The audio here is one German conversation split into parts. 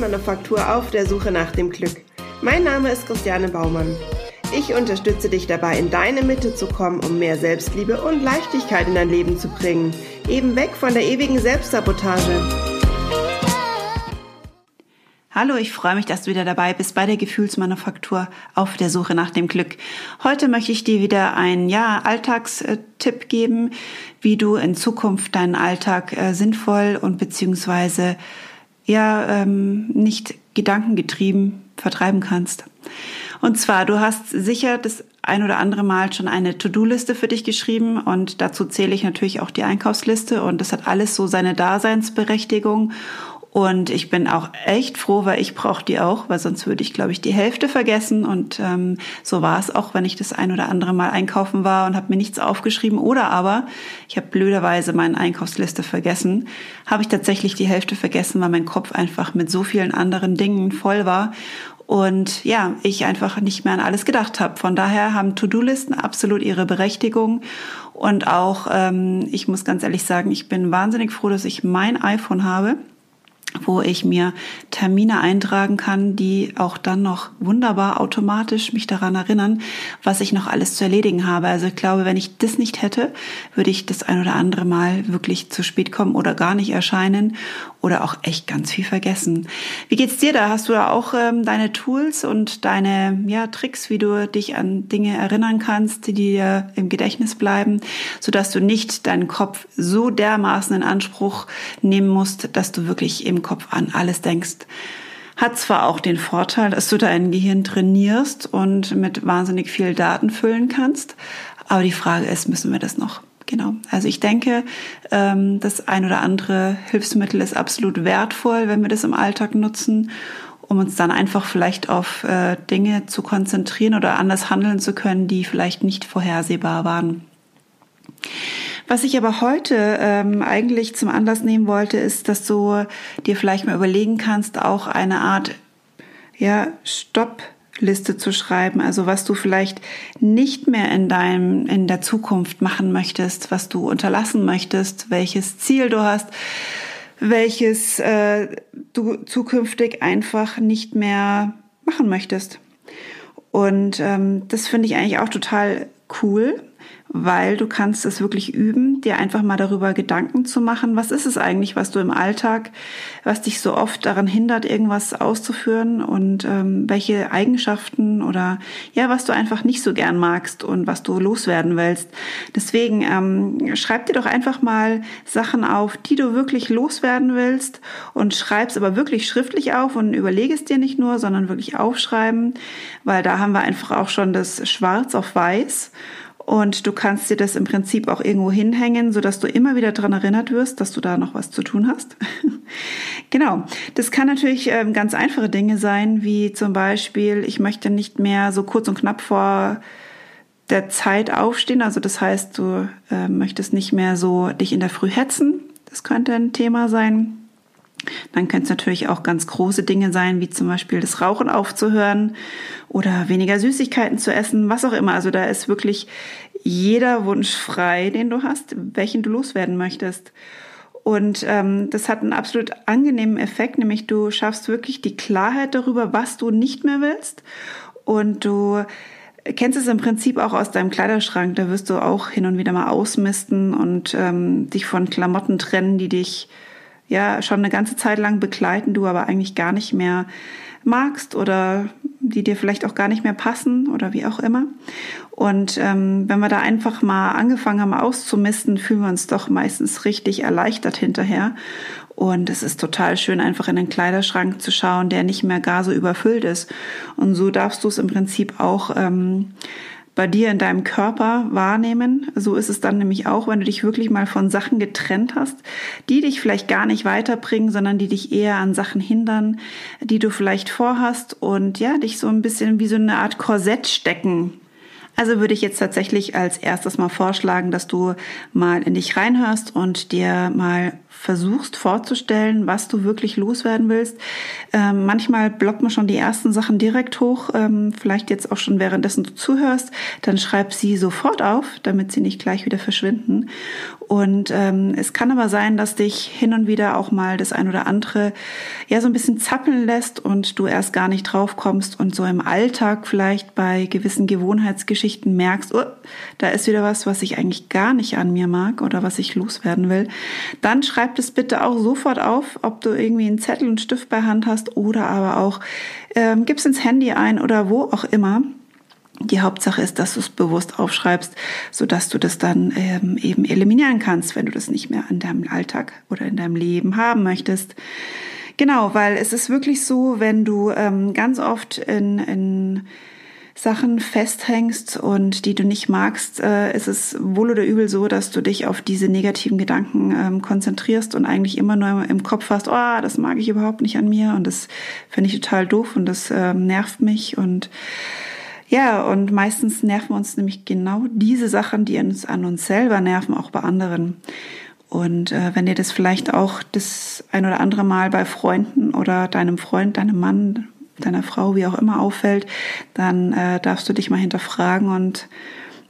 Gefühlsmanufaktur auf der Suche nach dem Glück. Mein Name ist Christiane Baumann. Ich unterstütze dich dabei, in deine Mitte zu kommen, um mehr Selbstliebe und Leichtigkeit in dein Leben zu bringen. Eben weg von der ewigen Selbstsabotage. Hallo, ich freue mich, dass du wieder dabei bist bei der Gefühlsmanufaktur auf der Suche nach dem Glück. Heute möchte ich dir wieder einen ja, Alltagstipp geben, wie du in Zukunft deinen Alltag äh, sinnvoll und beziehungsweise ja ähm, nicht gedankengetrieben vertreiben kannst. Und zwar, du hast sicher das ein oder andere Mal schon eine To-Do-Liste für dich geschrieben und dazu zähle ich natürlich auch die Einkaufsliste und das hat alles so seine Daseinsberechtigung und ich bin auch echt froh, weil ich brauche die auch, weil sonst würde ich, glaube ich, die Hälfte vergessen. Und ähm, so war es auch, wenn ich das ein oder andere Mal einkaufen war und habe mir nichts aufgeschrieben. Oder aber ich habe blöderweise meine Einkaufsliste vergessen, habe ich tatsächlich die Hälfte vergessen, weil mein Kopf einfach mit so vielen anderen Dingen voll war. Und ja, ich einfach nicht mehr an alles gedacht habe. Von daher haben To-Do-Listen absolut ihre Berechtigung. Und auch, ähm, ich muss ganz ehrlich sagen, ich bin wahnsinnig froh, dass ich mein iPhone habe wo ich mir Termine eintragen kann, die auch dann noch wunderbar automatisch mich daran erinnern, was ich noch alles zu erledigen habe. Also ich glaube, wenn ich das nicht hätte, würde ich das ein oder andere Mal wirklich zu spät kommen oder gar nicht erscheinen oder auch echt ganz viel vergessen. Wie geht's dir da? Hast du da auch ähm, deine Tools und deine ja, Tricks, wie du dich an Dinge erinnern kannst, die dir im Gedächtnis bleiben, sodass du nicht deinen Kopf so dermaßen in Anspruch nehmen musst, dass du wirklich im Kopf an alles denkst. Hat zwar auch den Vorteil, dass du dein Gehirn trainierst und mit wahnsinnig viel Daten füllen kannst, aber die Frage ist, müssen wir das noch? Genau. Also ich denke, ähm, das ein oder andere Hilfsmittel ist absolut wertvoll, wenn wir das im Alltag nutzen, um uns dann einfach vielleicht auf äh, Dinge zu konzentrieren oder anders handeln zu können, die vielleicht nicht vorhersehbar waren. Was ich aber heute ähm, eigentlich zum Anlass nehmen wollte, ist, dass du dir vielleicht mal überlegen kannst, auch eine Art ja, Stoppliste zu schreiben, also was du vielleicht nicht mehr in deinem in der Zukunft machen möchtest, was du unterlassen möchtest, welches Ziel du hast, welches äh, du zukünftig einfach nicht mehr machen möchtest. Und ähm, das finde ich eigentlich auch total cool, weil du kannst es wirklich üben, dir einfach mal darüber Gedanken zu machen, was ist es eigentlich, was du im Alltag, was dich so oft daran hindert, irgendwas auszuführen und ähm, welche Eigenschaften oder ja, was du einfach nicht so gern magst und was du loswerden willst. Deswegen ähm, schreib dir doch einfach mal Sachen auf, die du wirklich loswerden willst und schreib's aber wirklich schriftlich auf und überlege es dir nicht nur, sondern wirklich aufschreiben, weil da haben wir einfach auch schon das Schwarz auf Weiß. Und du kannst dir das im Prinzip auch irgendwo hinhängen, sodass du immer wieder daran erinnert wirst, dass du da noch was zu tun hast. genau. Das kann natürlich ähm, ganz einfache Dinge sein, wie zum Beispiel, ich möchte nicht mehr so kurz und knapp vor der Zeit aufstehen. Also das heißt, du äh, möchtest nicht mehr so dich in der Früh hetzen. Das könnte ein Thema sein. Dann können es natürlich auch ganz große Dinge sein, wie zum Beispiel das Rauchen aufzuhören oder weniger Süßigkeiten zu essen, was auch immer. Also da ist wirklich jeder Wunsch frei, den du hast, welchen du loswerden möchtest. Und ähm, das hat einen absolut angenehmen Effekt, nämlich du schaffst wirklich die Klarheit darüber, was du nicht mehr willst. Und du kennst es im Prinzip auch aus deinem Kleiderschrank. Da wirst du auch hin und wieder mal ausmisten und ähm, dich von Klamotten trennen, die dich ja schon eine ganze Zeit lang begleiten, du aber eigentlich gar nicht mehr magst oder die dir vielleicht auch gar nicht mehr passen oder wie auch immer. Und ähm, wenn wir da einfach mal angefangen haben auszumisten, fühlen wir uns doch meistens richtig erleichtert hinterher. Und es ist total schön, einfach in den Kleiderschrank zu schauen, der nicht mehr gar so überfüllt ist. Und so darfst du es im Prinzip auch ähm, bei dir in deinem Körper wahrnehmen. So ist es dann nämlich auch, wenn du dich wirklich mal von Sachen getrennt hast, die dich vielleicht gar nicht weiterbringen, sondern die dich eher an Sachen hindern, die du vielleicht vorhast und ja, dich so ein bisschen wie so eine Art Korsett stecken. Also würde ich jetzt tatsächlich als erstes mal vorschlagen, dass du mal in dich reinhörst und dir mal versuchst vorzustellen, was du wirklich loswerden willst. Ähm, manchmal blockt man schon die ersten Sachen direkt hoch, ähm, vielleicht jetzt auch schon währenddessen du zuhörst, dann schreib sie sofort auf, damit sie nicht gleich wieder verschwinden. Und ähm, es kann aber sein, dass dich hin und wieder auch mal das ein oder andere ja so ein bisschen zappeln lässt und du erst gar nicht drauf kommst und so im Alltag vielleicht bei gewissen Gewohnheitsgeschichten merkst, oh, da ist wieder was, was ich eigentlich gar nicht an mir mag oder was ich loswerden will. Dann schreib es bitte auch sofort auf, ob du irgendwie einen Zettel und Stift bei Hand hast oder aber auch ähm, gib's ins Handy ein oder wo auch immer. Die Hauptsache ist, dass du es bewusst aufschreibst, so dass du das dann ähm, eben eliminieren kannst, wenn du das nicht mehr in deinem Alltag oder in deinem Leben haben möchtest. Genau, weil es ist wirklich so, wenn du ähm, ganz oft in, in Sachen festhängst und die du nicht magst, äh, ist es wohl oder übel so, dass du dich auf diese negativen Gedanken ähm, konzentrierst und eigentlich immer nur im Kopf hast, oh, das mag ich überhaupt nicht an mir und das finde ich total doof und das ähm, nervt mich und ja, und meistens nerven uns nämlich genau diese Sachen, die uns an uns selber nerven, auch bei anderen. Und äh, wenn dir das vielleicht auch das ein oder andere Mal bei Freunden oder deinem Freund, deinem Mann, deiner Frau, wie auch immer auffällt, dann äh, darfst du dich mal hinterfragen und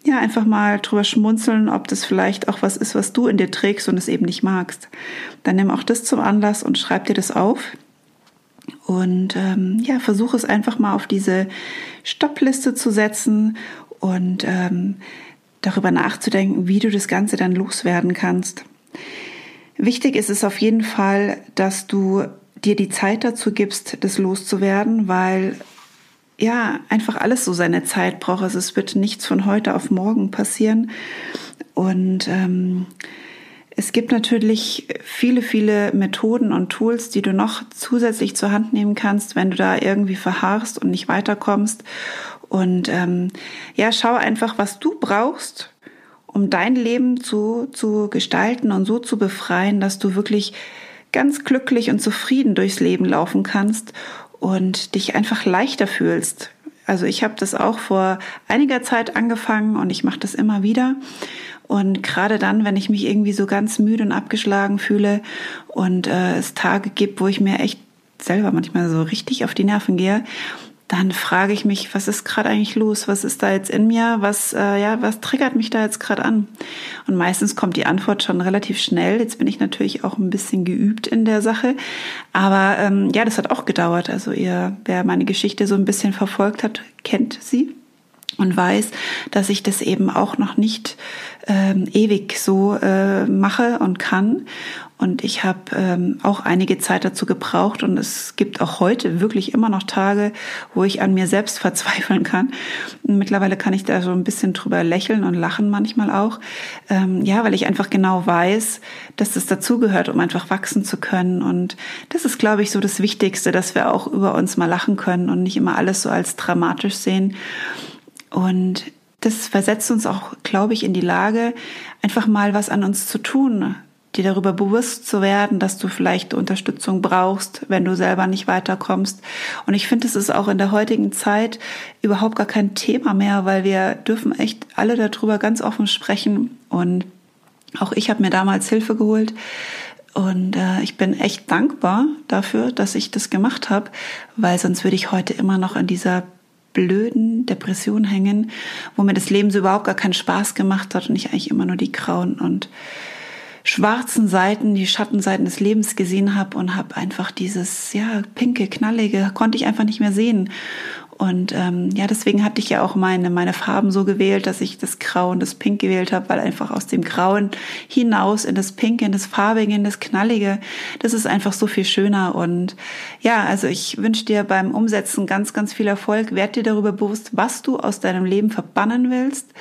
ja, einfach mal drüber schmunzeln, ob das vielleicht auch was ist, was du in dir trägst und es eben nicht magst. Dann nimm auch das zum Anlass und schreib dir das auf. Und ähm, ja, versuche es einfach mal auf diese Stoppliste zu setzen und ähm, darüber nachzudenken, wie du das Ganze dann loswerden kannst. Wichtig ist es auf jeden Fall, dass du dir die Zeit dazu gibst, das loszuwerden, weil ja einfach alles so seine Zeit braucht. Also es wird nichts von heute auf morgen passieren. Und ähm, es gibt natürlich viele, viele Methoden und Tools, die du noch zusätzlich zur Hand nehmen kannst, wenn du da irgendwie verharrst und nicht weiterkommst. Und ähm, ja, schau einfach, was du brauchst, um dein Leben zu, zu gestalten und so zu befreien, dass du wirklich ganz glücklich und zufrieden durchs Leben laufen kannst und dich einfach leichter fühlst. Also ich habe das auch vor einiger Zeit angefangen und ich mache das immer wieder. Und gerade dann, wenn ich mich irgendwie so ganz müde und abgeschlagen fühle und äh, es Tage gibt, wo ich mir echt selber manchmal so richtig auf die Nerven gehe, dann frage ich mich, was ist gerade eigentlich los? Was ist da jetzt in mir? Was, äh, ja, was triggert mich da jetzt gerade an? Und meistens kommt die Antwort schon relativ schnell. Jetzt bin ich natürlich auch ein bisschen geübt in der Sache. Aber ähm, ja, das hat auch gedauert. Also ihr, wer meine Geschichte so ein bisschen verfolgt hat, kennt sie und weiß, dass ich das eben auch noch nicht ähm, ewig so äh, mache und kann. Und ich habe ähm, auch einige Zeit dazu gebraucht und es gibt auch heute wirklich immer noch Tage, wo ich an mir selbst verzweifeln kann. Und mittlerweile kann ich da so ein bisschen drüber lächeln und lachen manchmal auch. Ähm, ja, weil ich einfach genau weiß, dass das dazugehört, um einfach wachsen zu können. Und das ist, glaube ich, so das Wichtigste, dass wir auch über uns mal lachen können und nicht immer alles so als dramatisch sehen. Und das versetzt uns auch, glaube ich, in die Lage, einfach mal was an uns zu tun, dir darüber bewusst zu werden, dass du vielleicht Unterstützung brauchst, wenn du selber nicht weiterkommst. Und ich finde, es ist auch in der heutigen Zeit überhaupt gar kein Thema mehr, weil wir dürfen echt alle darüber ganz offen sprechen. Und auch ich habe mir damals Hilfe geholt. Und äh, ich bin echt dankbar dafür, dass ich das gemacht habe, weil sonst würde ich heute immer noch in dieser blöden Depression hängen, wo mir das Leben so überhaupt gar keinen Spaß gemacht hat und ich eigentlich immer nur die grauen und schwarzen Seiten, die Schattenseiten des Lebens gesehen habe und habe einfach dieses ja pinke, knallige konnte ich einfach nicht mehr sehen und ähm, ja, deswegen hatte ich ja auch meine, meine Farben so gewählt, dass ich das Grau und das Pink gewählt habe, weil einfach aus dem Grauen hinaus in das Pink, in das Farbige, in das Knallige, das ist einfach so viel schöner. Und ja, also ich wünsche dir beim Umsetzen ganz, ganz viel Erfolg. Werd dir darüber bewusst, was du aus deinem Leben verbannen willst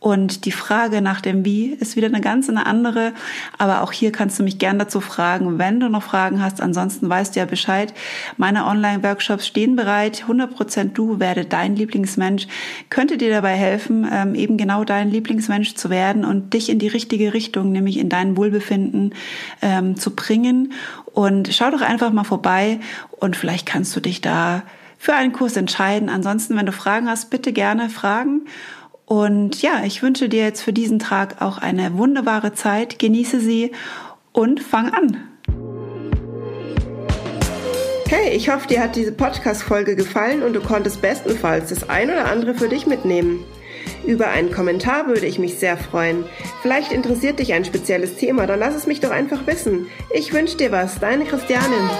und die Frage nach dem Wie ist wieder eine ganz eine andere. Aber auch hier kannst du mich gern dazu fragen, wenn du noch Fragen hast. Ansonsten weißt du ja Bescheid. Meine Online-Workshops stehen bereit. 100% du werde dein Lieblingsmensch. Könnte dir dabei helfen, ähm, eben genau dein Lieblingsmensch zu werden und dich in die richtige Richtung, nämlich in dein Wohlbefinden ähm, zu bringen. Und schau doch einfach mal vorbei und vielleicht kannst du dich da für einen Kurs entscheiden. Ansonsten, wenn du Fragen hast, bitte gerne fragen. Und ja, ich wünsche dir jetzt für diesen Tag auch eine wunderbare Zeit. Genieße sie und fang an. Hey, ich hoffe, dir hat diese Podcast-Folge gefallen und du konntest bestenfalls das ein oder andere für dich mitnehmen. Über einen Kommentar würde ich mich sehr freuen. Vielleicht interessiert dich ein spezielles Thema, dann lass es mich doch einfach wissen. Ich wünsche dir was, deine Christianin.